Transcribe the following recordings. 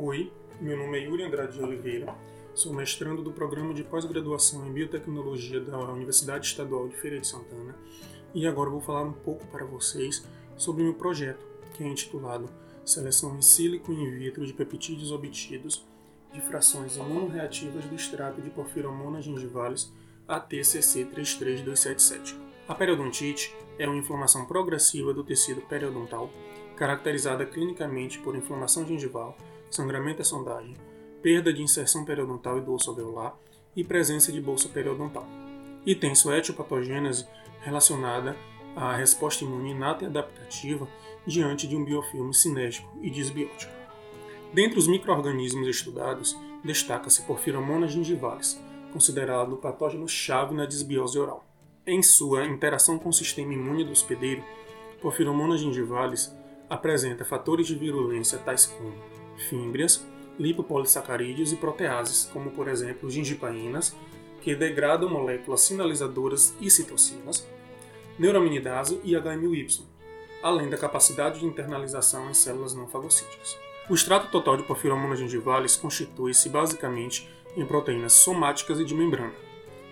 Oi, meu nome é Yuri Andrade de Oliveira, sou mestrando do programa de pós-graduação em biotecnologia da Universidade Estadual de Feira de Santana e agora vou falar um pouco para vocês sobre meu projeto, que é intitulado Seleção em sílico in vitro de peptídeos obtidos de frações imunoreativas do extrato de Porphyromonas gingivalis ATCC 33277. A periodontite é uma inflamação progressiva do tecido periodontal, caracterizada clinicamente por inflamação gengival, sangramento à sondagem, perda de inserção periodontal e dorso alveolar e presença de bolsa periodontal. E tem sua etiopatogênese relacionada à resposta imune inata e adaptativa diante de um biofilme cinético e disbiótico. Dentre os microorganismos estudados, destaca-se Porphyromonas gingivalis, considerado o patógeno-chave na disbiose oral. Em sua interação com o sistema imune do hospedeiro, Porphyromonas gingivalis apresenta fatores de virulência tais como fímbrias, lipopolissacarídeos e proteases, como por exemplo gingipaínas, que degradam moléculas sinalizadoras e citocinas, neuraminidase e H-MYY, além da capacidade de internalização em células não fagocíticas. O extrato total de Porphyromonas gingivalis constitui-se basicamente em proteínas somáticas e de membrana.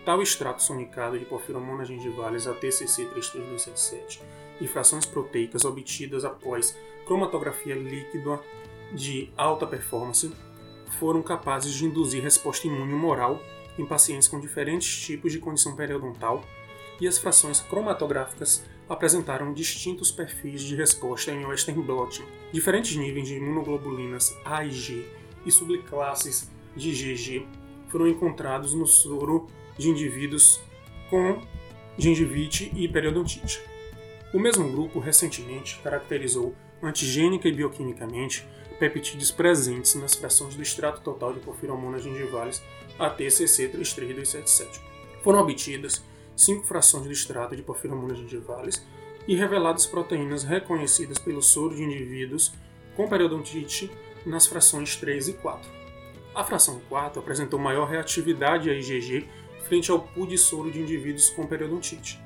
Tal extrato sonicado de Porphyromonas gingivalis ATCC 33277 e frações proteicas obtidas após cromatografia líquida de alta performance foram capazes de induzir resposta imune humoral em pacientes com diferentes tipos de condição periodontal e as frações cromatográficas apresentaram distintos perfis de resposta em Western blotting. Diferentes níveis de imunoglobulinas A e G e subclasses de GG foram encontrados no soro de indivíduos com gengivite e periodontite. O mesmo grupo recentemente caracterizou antigênica e bioquimicamente peptídeos presentes nas frações do extrato total de porfiromonas gingivalis ATCC 33277. Foram obtidas cinco frações do extrato de porfiromonas gingivalis e reveladas proteínas reconhecidas pelo soro de indivíduos com periodontite nas frações 3 e 4. A fração 4 apresentou maior reatividade a IgG frente ao pool de soro de indivíduos com periodontite.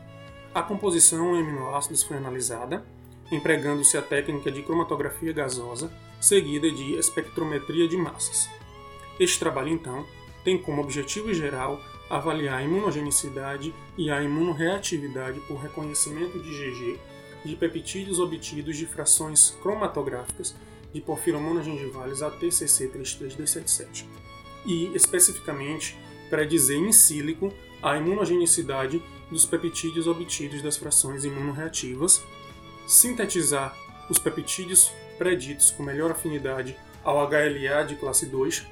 A composição em aminoácidos foi analisada, empregando-se a técnica de cromatografia gasosa, seguida de espectrometria de massas. Este trabalho, então, tem como objetivo geral avaliar a imunogenicidade e a imunoreatividade por reconhecimento de GG de peptídeos obtidos de frações cromatográficas de porfiromonas gingivalis ATCC 33277 e, especificamente, predizer in sílico a imunogenicidade dos peptídeos obtidos das frações imunoreativas, sintetizar os peptídeos preditos com melhor afinidade ao HLA de classe 2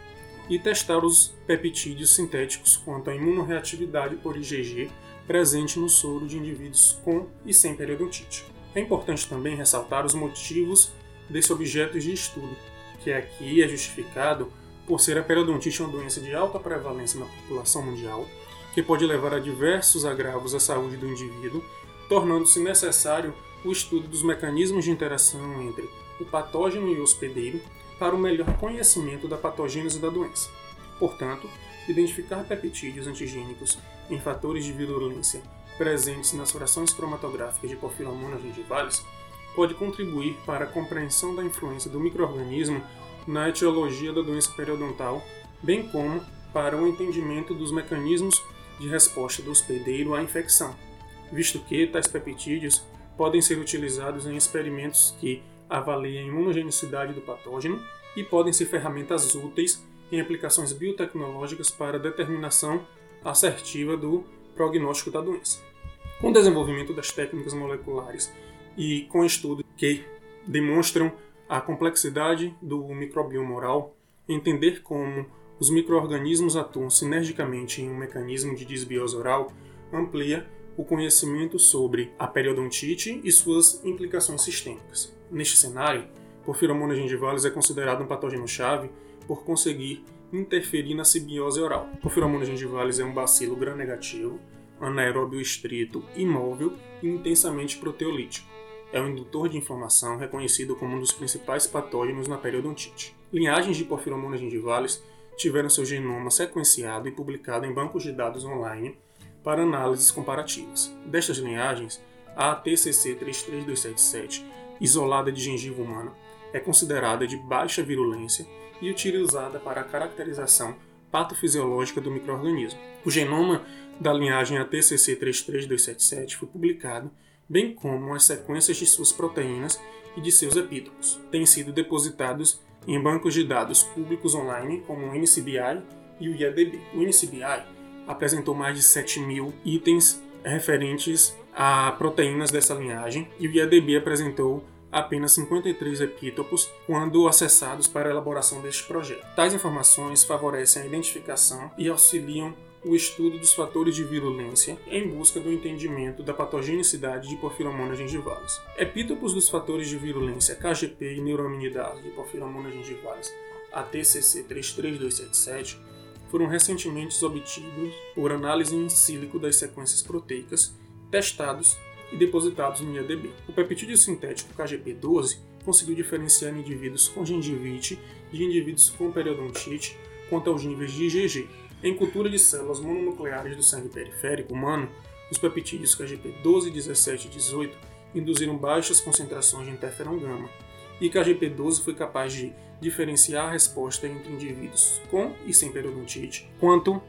e testar os peptídeos sintéticos quanto à imunoreatividade por IgG presente no soro de indivíduos com e sem periodontite. É importante também ressaltar os motivos desse objeto de estudo, que aqui é justificado por ser a periodontite uma doença de alta prevalência na população mundial, que pode levar a diversos agravos à saúde do indivíduo, tornando-se necessário o estudo dos mecanismos de interação entre o patógeno e o hospedeiro para o melhor conhecimento da patogênese da doença. Portanto, identificar peptídeos antigênicos em fatores de virulência presentes nas frações cromatográficas de Porphyromonas gingivalis pode contribuir para a compreensão da influência do microorganismo na etiologia da doença periodontal, bem como para o entendimento dos mecanismos de resposta do hospedeiro à infecção, visto que tais peptídeos podem ser utilizados em experimentos que avaliem a imunogenicidade do patógeno e podem ser ferramentas úteis em aplicações biotecnológicas para determinação assertiva do prognóstico da doença. Com o desenvolvimento das técnicas moleculares e com estudos que demonstram a complexidade do microbioma oral, entender como os microorganismos atuam sinergicamente em um mecanismo de desbiose oral amplia o conhecimento sobre a periodontite e suas implicações sistêmicas. Neste cenário, Porphyromonas gingivalis é considerado um patógeno-chave por conseguir interferir na simbiose oral. Porphyromonas gingivalis é um bacilo gram-negativo, anaeróbio estrito, imóvel e intensamente proteolítico. É um indutor de inflamação reconhecido como um dos principais patógenos na periodontite. Linhagens de Porphyromonas gingivalis tiveram seu genoma sequenciado e publicado em bancos de dados online para análises comparativas. Destas linhagens, a TCC 33277, isolada de gengiva humana, é considerada de baixa virulência e utilizada para a caracterização patofisiológica do microorganismo. O genoma da linhagem ATCC 33277 foi publicado, bem como as sequências de suas proteínas e de seus epítopos. Têm sido depositados em bancos de dados públicos online, como o NCBI e o IADB. O NCBI apresentou mais de 7 mil itens referentes a proteínas dessa linhagem e o IADB apresentou apenas 53 epítopos quando acessados para a elaboração deste projeto. Tais informações favorecem a identificação e auxiliam o estudo dos fatores de virulência em busca do entendimento da patogenicidade de Porphyromonas gingivalis. Epítopos dos fatores de virulência KGP e neuroaminidase de Porphyromonas gingivalis ATCC 33277 foram recentemente obtidos por análise em sílico das sequências proteicas testados e depositados no IADB. O peptídeo sintético KGP12 conseguiu diferenciar indivíduos com gengivite de indivíduos com periodontite quanto aos níveis de IgG. Em cultura de células mononucleares do sangue periférico humano, os peptídeos KGP12, 17 e 18 induziram baixas concentrações de interferon gama, e KGP12 foi capaz de diferenciar a resposta entre indivíduos com e sem periodontite, quanto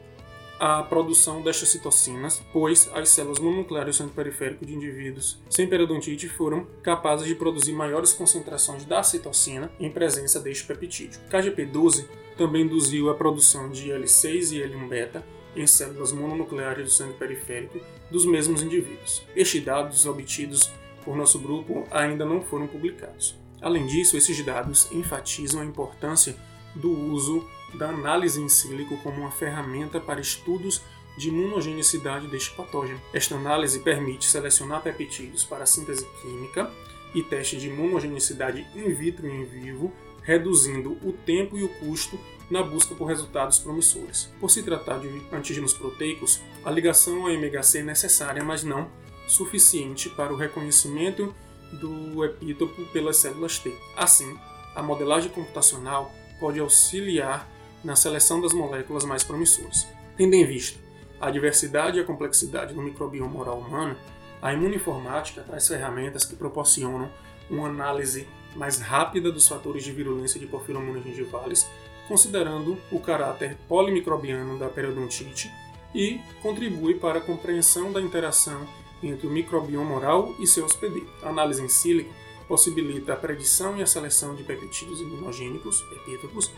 a produção destas citocinas, pois as células mononucleares do centro periférico de indivíduos sem periodontite foram capazes de produzir maiores concentrações da citocina em presença deste peptídeo. KGP12 também induziu a produção de L6 e L1-beta em células mononucleares do sangue periférico dos mesmos indivíduos. Estes dados obtidos por nosso grupo ainda não foram publicados. Além disso, esses dados enfatizam a importância do uso da análise em sílico como uma ferramenta para estudos de imunogenicidade deste patógeno. Esta análise permite selecionar peptídeos para síntese química e teste de imunogenicidade in vitro e em vivo, reduzindo o tempo e o custo na busca por resultados promissores. Por se tratar de antígenos proteicos, a ligação ao MHC é necessária, mas não suficiente para o reconhecimento do epítopo pelas células T. Assim, a modelagem computacional pode auxiliar na seleção das moléculas mais promissoras. Tendo em vista a diversidade e a complexidade do microbioma oral humano, a imunoinformática traz ferramentas que proporcionam uma análise mais rápida dos fatores de virulência de Porphyromonas gingivalis, considerando o caráter polimicrobiano da periodontite e contribui para a compreensão da interação entre o microbioma oral e seu hospedeiro. A análise em sílico possibilita a predição e a seleção de peptídeos imunogênicos, epítopos,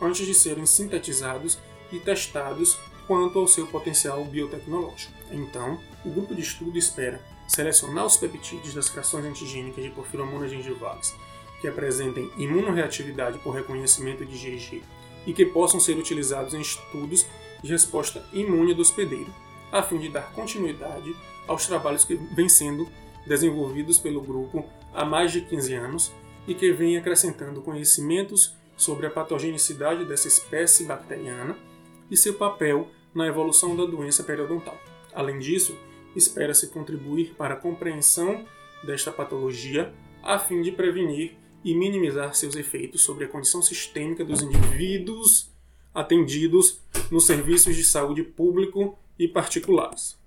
antes de serem sintetizados e testados quanto ao seu potencial biotecnológico. Então, o grupo de estudo espera selecionar os peptídeos das frações antigênicas de Porphyromonas gingivalis que apresentem imunoreatividade por reconhecimento de GG e que possam ser utilizados em estudos de resposta imune do hospedeiro, a fim de dar continuidade aos trabalhos que vêm sendo desenvolvidos pelo grupo há mais de 15 anos e que vem acrescentando conhecimentos sobre a patogenicidade dessa espécie bacteriana e seu papel na evolução da doença periodontal. Além disso, espera-se contribuir para a compreensão desta patologia a fim de prevenir e minimizar seus efeitos sobre a condição sistêmica dos indivíduos atendidos nos serviços de saúde público e particulares.